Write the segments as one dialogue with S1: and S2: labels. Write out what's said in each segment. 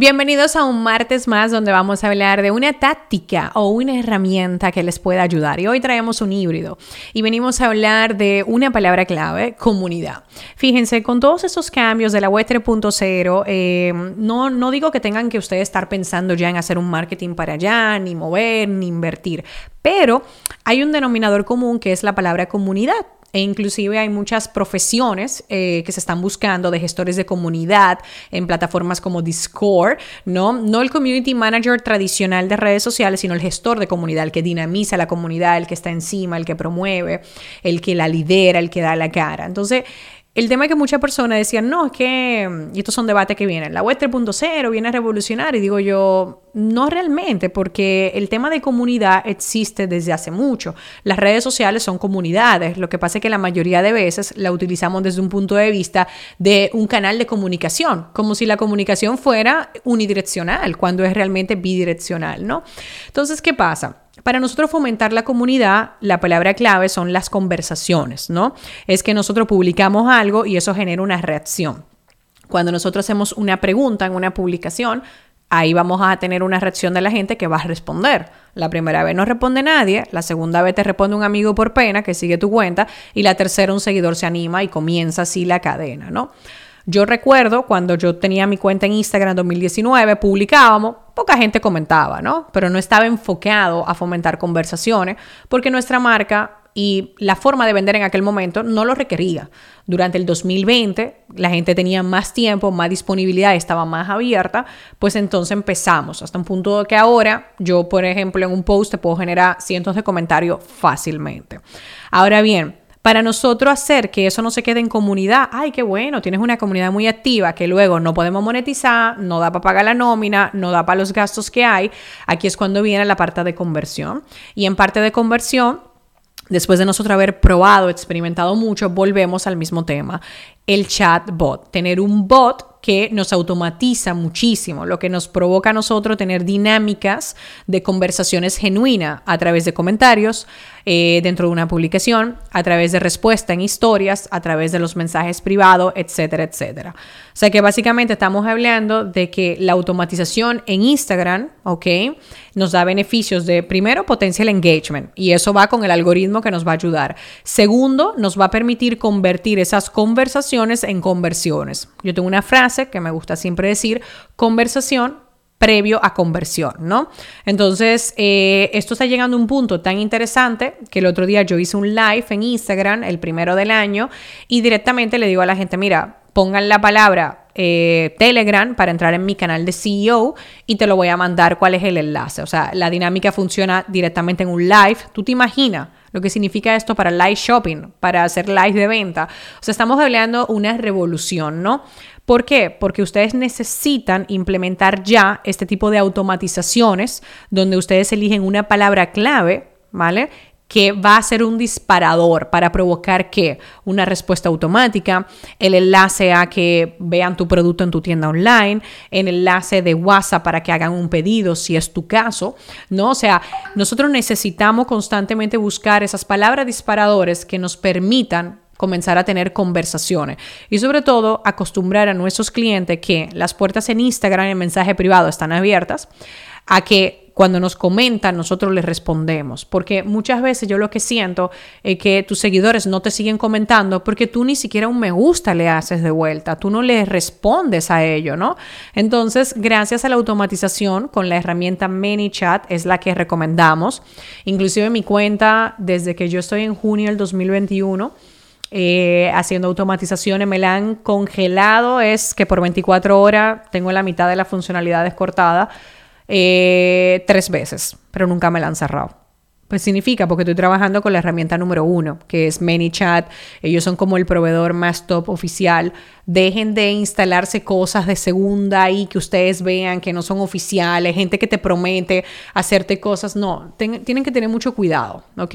S1: Bienvenidos a un martes más donde vamos a hablar de una táctica o una herramienta que les pueda ayudar. Y hoy traemos un híbrido y venimos a hablar de una palabra clave, comunidad. Fíjense, con todos esos cambios de la web 3.0, eh, no, no digo que tengan que ustedes estar pensando ya en hacer un marketing para allá, ni mover, ni invertir, pero hay un denominador común que es la palabra comunidad e inclusive hay muchas profesiones eh, que se están buscando de gestores de comunidad en plataformas como Discord, ¿no? No el community manager tradicional de redes sociales, sino el gestor de comunidad, el que dinamiza la comunidad, el que está encima, el que promueve, el que la lidera, el que da la cara. Entonces, el tema es que muchas personas decían, no, es que, y estos son debates que vienen, la web 3.0 viene a revolucionar, y digo yo, no realmente, porque el tema de comunidad existe desde hace mucho. Las redes sociales son comunidades, lo que pasa es que la mayoría de veces la utilizamos desde un punto de vista de un canal de comunicación, como si la comunicación fuera unidireccional, cuando es realmente bidireccional, ¿no? Entonces, ¿qué pasa? Para nosotros fomentar la comunidad, la palabra clave son las conversaciones, ¿no? Es que nosotros publicamos algo y eso genera una reacción. Cuando nosotros hacemos una pregunta en una publicación, ahí vamos a tener una reacción de la gente que va a responder. La primera vez no responde nadie, la segunda vez te responde un amigo por pena que sigue tu cuenta y la tercera un seguidor se anima y comienza así la cadena, ¿no? Yo recuerdo cuando yo tenía mi cuenta en Instagram en 2019, publicábamos, poca gente comentaba, ¿no? Pero no estaba enfocado a fomentar conversaciones porque nuestra marca y la forma de vender en aquel momento no lo requería. Durante el 2020 la gente tenía más tiempo, más disponibilidad, estaba más abierta, pues entonces empezamos hasta un punto que ahora yo, por ejemplo, en un post te puedo generar cientos de comentarios fácilmente. Ahora bien, para nosotros hacer que eso no se quede en comunidad, ay, qué bueno, tienes una comunidad muy activa que luego no podemos monetizar, no da para pagar la nómina, no da para los gastos que hay, aquí es cuando viene la parte de conversión. Y en parte de conversión, después de nosotros haber probado, experimentado mucho, volvemos al mismo tema, el chatbot, tener un bot que nos automatiza muchísimo, lo que nos provoca a nosotros tener dinámicas de conversaciones genuinas a través de comentarios eh, dentro de una publicación, a través de respuesta en historias, a través de los mensajes privados, etcétera, etcétera. O sea que básicamente estamos hablando de que la automatización en Instagram, ¿ok? Nos da beneficios de, primero, potencial engagement, y eso va con el algoritmo que nos va a ayudar. Segundo, nos va a permitir convertir esas conversaciones en conversiones. Yo tengo una frase que me gusta siempre decir, conversación previo a conversión, ¿no? Entonces, eh, esto está llegando a un punto tan interesante que el otro día yo hice un live en Instagram, el primero del año, y directamente le digo a la gente, mira, pongan la palabra eh, Telegram para entrar en mi canal de CEO y te lo voy a mandar cuál es el enlace. O sea, la dinámica funciona directamente en un live. ¿Tú te imaginas? Lo que significa esto para live shopping, para hacer live de venta. O sea, estamos hablando una revolución, ¿no? ¿Por qué? Porque ustedes necesitan implementar ya este tipo de automatizaciones donde ustedes eligen una palabra clave, ¿vale? Que va a ser un disparador para provocar que una respuesta automática, el enlace a que vean tu producto en tu tienda online, el enlace de WhatsApp para que hagan un pedido si es tu caso, ¿no? O sea, nosotros necesitamos constantemente buscar esas palabras disparadores que nos permitan comenzar a tener conversaciones y sobre todo acostumbrar a nuestros clientes que las puertas en Instagram en mensaje privado están abiertas a que cuando nos comentan, nosotros les respondemos. Porque muchas veces yo lo que siento es que tus seguidores no te siguen comentando porque tú ni siquiera un me gusta le haces de vuelta, tú no le respondes a ello, ¿no? Entonces, gracias a la automatización con la herramienta ManyChat es la que recomendamos. Inclusive mi cuenta, desde que yo estoy en junio del 2021, eh, haciendo automatizaciones, me la han congelado, es que por 24 horas tengo la mitad de las funcionalidades cortadas eh, tres veces, pero nunca me la han cerrado. Pues significa, porque estoy trabajando con la herramienta número uno, que es ManyChat. Ellos son como el proveedor más top oficial. Dejen de instalarse cosas de segunda y que ustedes vean que no son oficiales, gente que te promete hacerte cosas. No, tienen que tener mucho cuidado, ¿ok?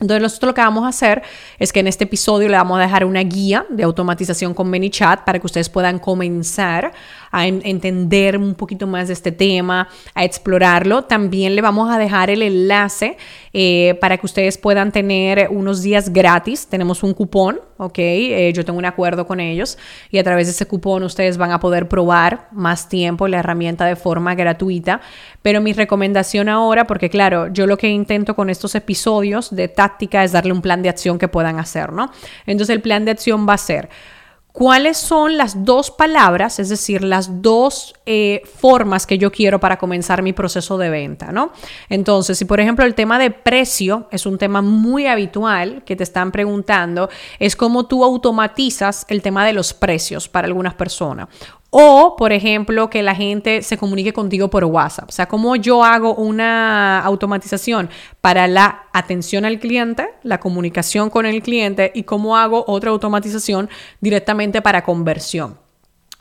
S1: Entonces nosotros lo que vamos a hacer es que en este episodio le vamos a dejar una guía de automatización con ManyChat para que ustedes puedan comenzar a entender un poquito más de este tema, a explorarlo. También le vamos a dejar el enlace eh, para que ustedes puedan tener unos días gratis. Tenemos un cupón, ¿ok? Eh, yo tengo un acuerdo con ellos y a través de ese cupón ustedes van a poder probar más tiempo la herramienta de forma gratuita. Pero mi recomendación ahora, porque claro, yo lo que intento con estos episodios de táctica es darle un plan de acción que puedan hacer, ¿no? Entonces el plan de acción va a ser cuáles son las dos palabras, es decir, las dos eh, formas que yo quiero para comenzar mi proceso de venta, ¿no? Entonces, si por ejemplo el tema de precio es un tema muy habitual que te están preguntando, es cómo tú automatizas el tema de los precios para algunas personas. O, por ejemplo, que la gente se comunique contigo por WhatsApp. O sea, cómo yo hago una automatización para la atención al cliente, la comunicación con el cliente y cómo hago otra automatización directamente para conversión.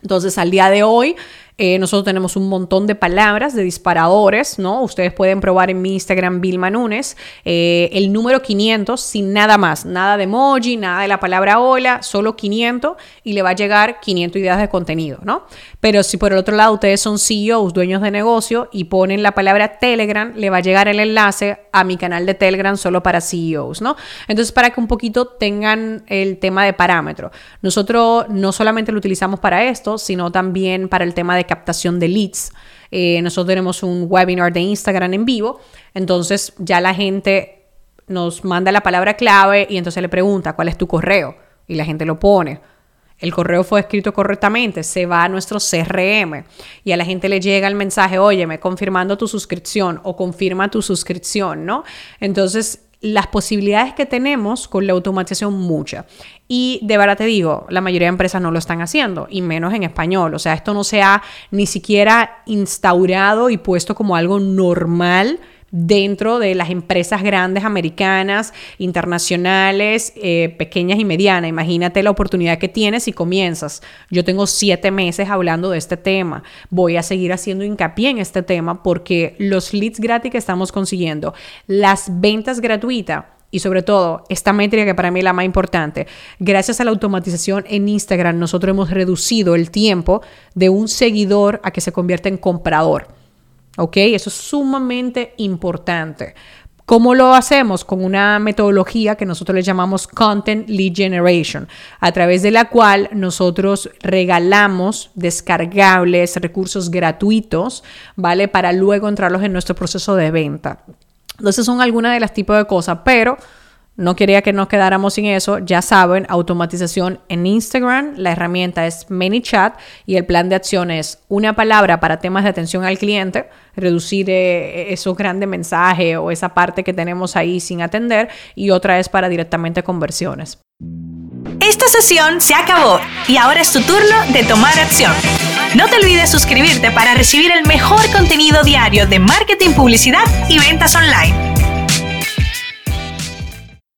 S1: Entonces, al día de hoy, eh, nosotros tenemos un montón de palabras, de disparadores, ¿no? Ustedes pueden probar en mi Instagram, Vilma Nunes, eh, el número 500 sin nada más, nada de emoji, nada de la palabra hola, solo 500 y le va a llegar 500 ideas de contenido, ¿no? Pero si por el otro lado ustedes son CEOs, dueños de negocio y ponen la palabra Telegram, le va a llegar el enlace a mi canal de Telegram solo para CEOs, ¿no? Entonces, para que un poquito tengan el tema de parámetro. Nosotros no solamente lo utilizamos para esto, sino también para el tema captación de leads. Eh, nosotros tenemos un webinar de Instagram en vivo, entonces ya la gente nos manda la palabra clave y entonces le pregunta cuál es tu correo y la gente lo pone. El correo fue escrito correctamente, se va a nuestro CRM y a la gente le llega el mensaje, óyeme, confirmando tu suscripción o confirma tu suscripción, ¿no? Entonces, las posibilidades que tenemos con la automatización mucha. Y de verdad te digo, la mayoría de empresas no lo están haciendo, y menos en español. O sea, esto no se ha ni siquiera instaurado y puesto como algo normal dentro de las empresas grandes americanas, internacionales, eh, pequeñas y medianas. Imagínate la oportunidad que tienes si comienzas. Yo tengo siete meses hablando de este tema. Voy a seguir haciendo hincapié en este tema porque los leads gratis que estamos consiguiendo, las ventas gratuitas, y sobre todo esta métrica que para mí es la más importante, gracias a la automatización en Instagram nosotros hemos reducido el tiempo de un seguidor a que se convierta en comprador. ¿Ok? Eso es sumamente importante. ¿Cómo lo hacemos? Con una metodología que nosotros le llamamos Content Lead Generation, a través de la cual nosotros regalamos descargables, recursos gratuitos, ¿vale? Para luego entrarlos en nuestro proceso de venta. Entonces son algunas de las tipos de cosas, pero no quería que nos quedáramos sin eso. Ya saben, automatización en Instagram. La herramienta es ManyChat y el plan de acción es una palabra para temas de atención al cliente, reducir eh, esos grandes mensajes o esa parte que tenemos ahí sin atender y otra es para directamente conversiones.
S2: Esta sesión se acabó y ahora es tu turno de tomar acción. No te olvides suscribirte para recibir el mejor contenido diario de marketing, publicidad y ventas online.